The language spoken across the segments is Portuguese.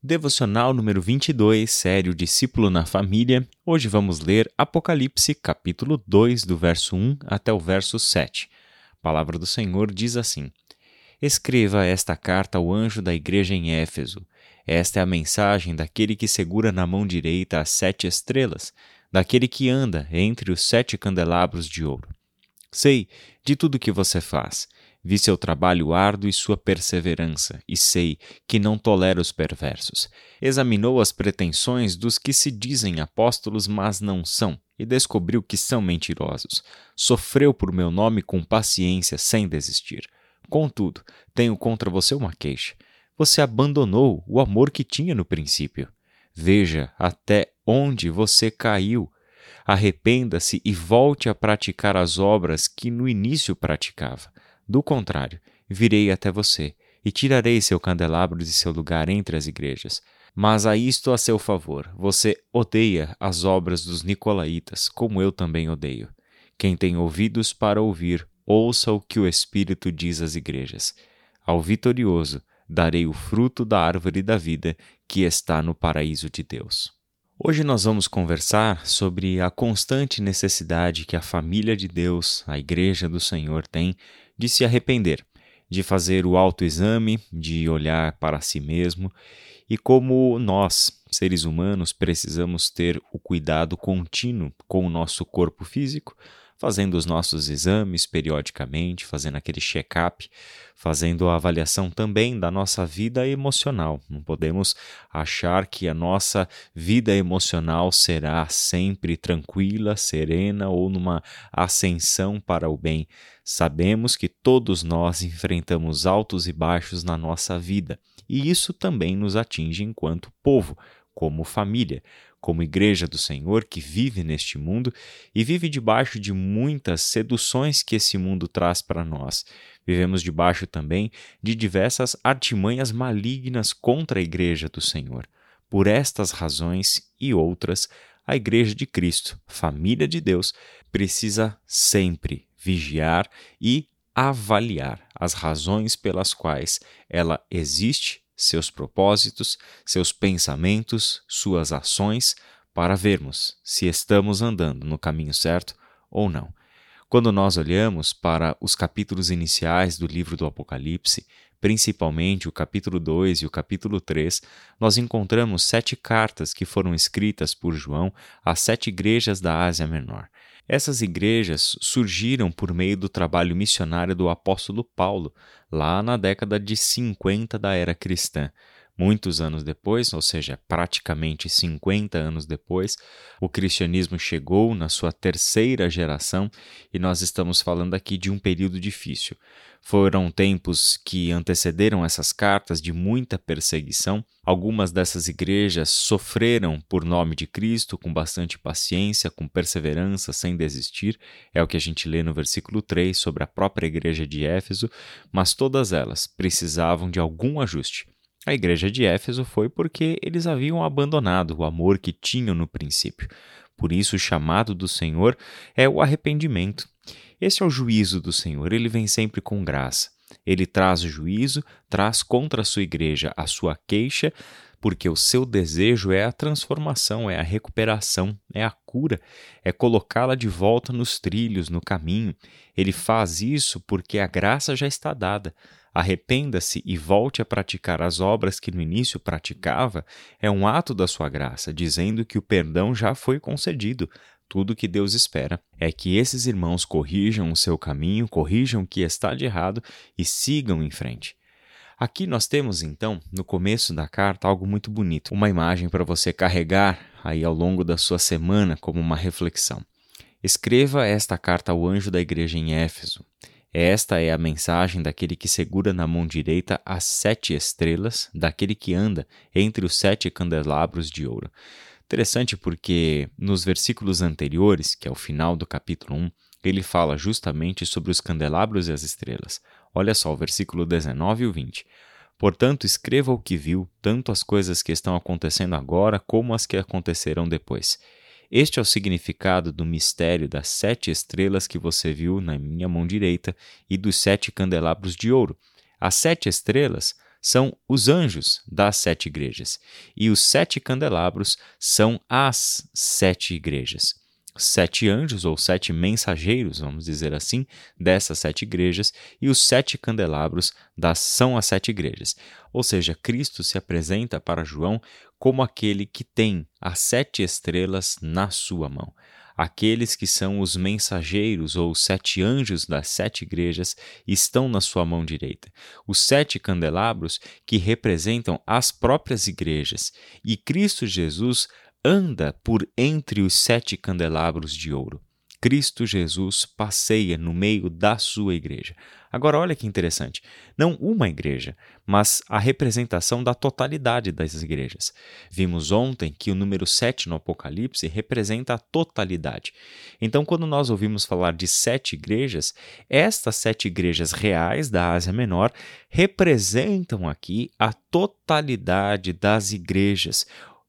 Devocional número 22, sério Discípulo na Família. Hoje vamos ler Apocalipse, capítulo 2, do verso 1 até o verso 7. A palavra do Senhor diz assim: Escreva esta carta ao anjo da igreja em Éfeso. Esta é a mensagem daquele que segura na mão direita as sete estrelas, daquele que anda entre os sete candelabros de ouro. Sei de tudo que você faz Vi seu trabalho árduo e sua perseverança, e sei que não tolera os perversos. Examinou as pretensões dos que se dizem apóstolos, mas não são, e descobriu que são mentirosos. Sofreu por meu nome com paciência, sem desistir. Contudo, tenho contra você uma queixa. Você abandonou o amor que tinha no princípio. Veja até onde você caiu. Arrependa-se e volte a praticar as obras que no início praticava. Do contrário, virei até você e tirarei seu candelabro de seu lugar entre as igrejas. Mas a isto a seu favor, você odeia as obras dos nicolaítas, como eu também odeio. Quem tem ouvidos para ouvir, ouça o que o Espírito diz às igrejas. Ao vitorioso darei o fruto da árvore da vida que está no paraíso de Deus. Hoje nós vamos conversar sobre a constante necessidade que a família de Deus, a Igreja do Senhor, tem de se arrepender, de fazer o autoexame, de olhar para si mesmo e como nós, seres humanos, precisamos ter o cuidado contínuo com o nosso corpo físico, fazendo os nossos exames periodicamente, fazendo aquele check-up, fazendo a avaliação também da nossa vida emocional. Não podemos achar que a nossa vida emocional será sempre tranquila, serena ou numa ascensão para o bem. Sabemos que todos nós enfrentamos altos e baixos na nossa vida, e isso também nos atinge enquanto povo, como família como igreja do Senhor que vive neste mundo e vive debaixo de muitas seduções que esse mundo traz para nós. Vivemos debaixo também de diversas artimanhas malignas contra a igreja do Senhor. Por estas razões e outras, a igreja de Cristo, família de Deus, precisa sempre vigiar e avaliar as razões pelas quais ela existe seus propósitos, seus pensamentos, suas ações, para vermos se estamos andando no caminho certo ou não. Quando nós olhamos para os capítulos iniciais do livro do Apocalipse, principalmente o capítulo 2 e o capítulo 3, nós encontramos sete cartas que foram escritas por João às sete igrejas da Ásia Menor. Essas igrejas surgiram por meio do trabalho missionário do apóstolo Paulo, lá na década de 50 da era cristã. Muitos anos depois, ou seja, praticamente 50 anos depois, o cristianismo chegou na sua terceira geração e nós estamos falando aqui de um período difícil. Foram tempos que antecederam essas cartas de muita perseguição. Algumas dessas igrejas sofreram por nome de Cristo com bastante paciência, com perseverança, sem desistir. É o que a gente lê no versículo 3 sobre a própria igreja de Éfeso, mas todas elas precisavam de algum ajuste. A igreja de Éfeso foi porque eles haviam abandonado o amor que tinham no princípio. Por isso, o chamado do Senhor é o arrependimento. Esse é o juízo do Senhor, ele vem sempre com graça. Ele traz o juízo, traz contra a sua igreja a sua queixa, porque o seu desejo é a transformação, é a recuperação, é a cura, é colocá-la de volta nos trilhos, no caminho. Ele faz isso porque a graça já está dada. Arrependa-se e volte a praticar as obras que no início praticava é um ato da sua graça, dizendo que o perdão já foi concedido. Tudo que Deus espera é que esses irmãos corrijam o seu caminho, corrijam o que está de errado e sigam em frente. Aqui nós temos então, no começo da carta, algo muito bonito, uma imagem para você carregar aí ao longo da sua semana como uma reflexão. Escreva esta carta ao anjo da igreja em Éfeso. Esta é a mensagem daquele que segura na mão direita as sete estrelas, daquele que anda entre os sete candelabros de ouro. Interessante porque nos versículos anteriores, que é o final do capítulo 1, ele fala justamente sobre os candelabros e as estrelas. Olha só o versículo 19 e o 20. Portanto, escreva o que viu, tanto as coisas que estão acontecendo agora como as que acontecerão depois. Este é o significado do mistério das sete estrelas que você viu na minha mão direita e dos sete candelabros de ouro. As sete estrelas são os anjos das sete igrejas, e os sete candelabros são as sete igrejas. Sete anjos, ou sete mensageiros, vamos dizer assim, dessas sete igrejas, e os sete candelabros das, são as sete igrejas. Ou seja, Cristo se apresenta para João como aquele que tem as sete estrelas na sua mão aqueles que são os mensageiros ou os sete anjos das sete igrejas estão na sua mão direita. Os sete candelabros que representam as próprias igrejas. E Cristo Jesus anda por entre os sete candelabros de ouro. Cristo Jesus passeia no meio da sua igreja. Agora, olha que interessante. Não uma igreja, mas a representação da totalidade das igrejas. Vimos ontem que o número 7 no Apocalipse representa a totalidade. Então, quando nós ouvimos falar de sete igrejas, estas sete igrejas reais da Ásia Menor representam aqui a totalidade das igrejas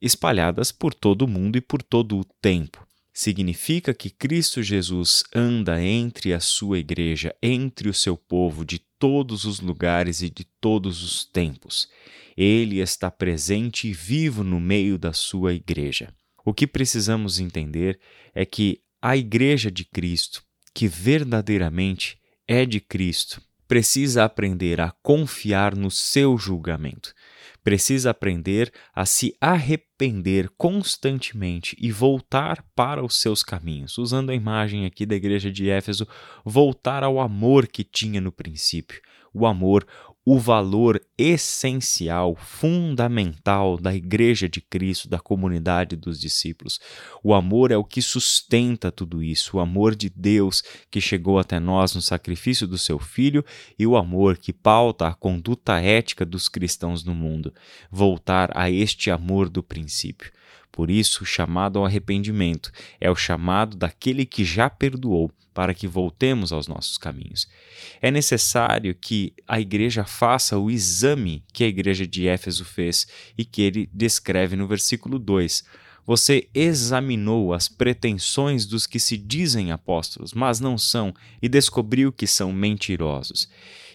espalhadas por todo o mundo e por todo o tempo significa que Cristo Jesus anda entre a sua igreja, entre o seu povo de todos os lugares e de todos os tempos. Ele está presente e vivo no meio da sua igreja. O que precisamos entender é que a igreja de Cristo, que verdadeiramente é de Cristo, precisa aprender a confiar no seu julgamento precisa aprender a se arrepender constantemente e voltar para os seus caminhos. Usando a imagem aqui da igreja de Éfeso, voltar ao amor que tinha no princípio, o amor o valor essencial, fundamental da Igreja de Cristo, da comunidade dos discípulos. O amor é o que sustenta tudo isso, o amor de Deus que chegou até nós no sacrifício do seu Filho e o amor que pauta a conduta ética dos cristãos no mundo. Voltar a este amor do princípio. Por isso, o chamado ao arrependimento é o chamado daquele que já perdoou para que voltemos aos nossos caminhos. É necessário que a igreja faça o exame que a igreja de Éfeso fez e que ele descreve no versículo 2. Você examinou as pretensões dos que se dizem apóstolos, mas não são, e descobriu que são mentirosos.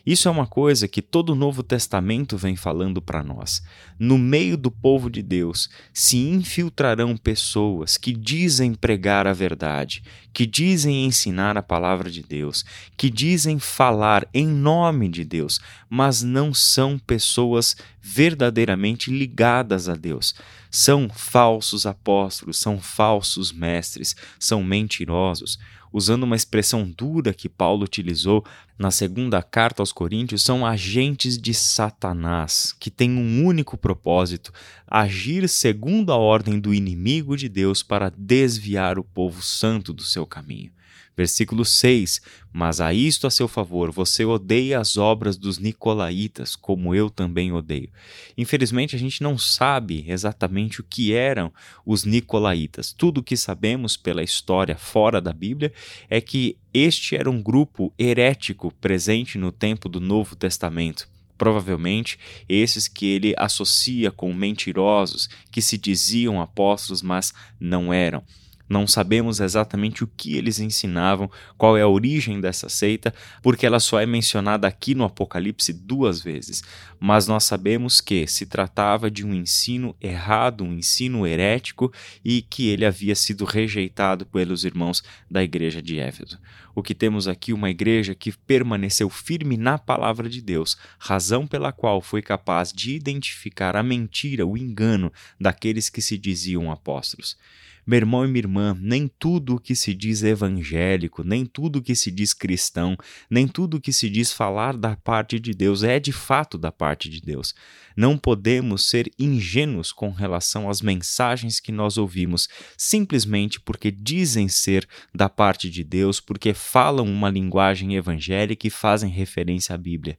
Isso é uma coisa que todo o Novo Testamento vem falando para nós. No meio do povo de Deus se infiltrarão pessoas que dizem pregar a verdade, que dizem ensinar a palavra de Deus, que dizem falar em nome de Deus, mas não são pessoas verdadeiramente ligadas a Deus. São falsos apóstolos, são falsos mestres, são mentirosos usando uma expressão dura que Paulo utilizou na segunda carta aos Coríntios, são agentes de Satanás, que têm um único propósito: agir segundo a ordem do inimigo de Deus para desviar o povo santo do seu caminho. Versículo 6: Mas a isto a seu favor, você odeia as obras dos nicolaítas, como eu também odeio. Infelizmente, a gente não sabe exatamente o que eram os nicolaítas. Tudo o que sabemos pela história fora da Bíblia é que este era um grupo herético presente no tempo do Novo Testamento. Provavelmente esses que ele associa com mentirosos, que se diziam apóstolos, mas não eram. Não sabemos exatamente o que eles ensinavam, qual é a origem dessa seita, porque ela só é mencionada aqui no Apocalipse duas vezes. Mas nós sabemos que se tratava de um ensino errado, um ensino herético e que ele havia sido rejeitado pelos irmãos da igreja de Éfeso. O que temos aqui uma igreja que permaneceu firme na palavra de Deus, razão pela qual foi capaz de identificar a mentira, o engano daqueles que se diziam apóstolos. Meu irmão e minha irmã, nem tudo o que se diz evangélico, nem tudo o que se diz cristão, nem tudo o que se diz falar da parte de Deus é de fato da parte de Deus. Não podemos ser ingênuos com relação às mensagens que nós ouvimos, simplesmente porque dizem ser da parte de Deus, porque falam uma linguagem evangélica e fazem referência à Bíblia.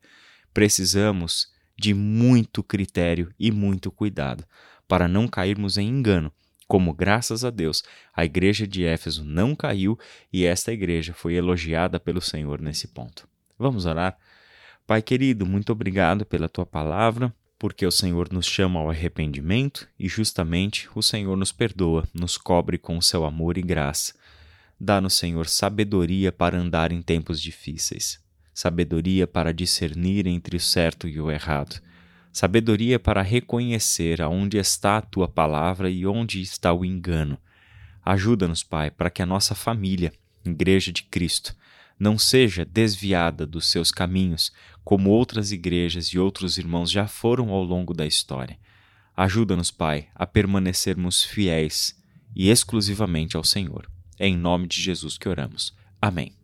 Precisamos de muito critério e muito cuidado para não cairmos em engano como, graças a Deus, a igreja de Éfeso não caiu e esta igreja foi elogiada pelo Senhor nesse ponto. Vamos orar? Pai querido, muito obrigado pela tua palavra, porque o Senhor nos chama ao arrependimento e justamente o Senhor nos perdoa, nos cobre com o seu amor e graça. Dá-nos, Senhor, sabedoria para andar em tempos difíceis, sabedoria para discernir entre o certo e o errado sabedoria para reconhecer aonde está a tua palavra e onde está o engano. Ajuda-nos, Pai, para que a nossa família, Igreja de Cristo, não seja desviada dos seus caminhos, como outras igrejas e outros irmãos já foram ao longo da história. Ajuda-nos, Pai, a permanecermos fiéis e exclusivamente ao Senhor. É em nome de Jesus que oramos. Amém.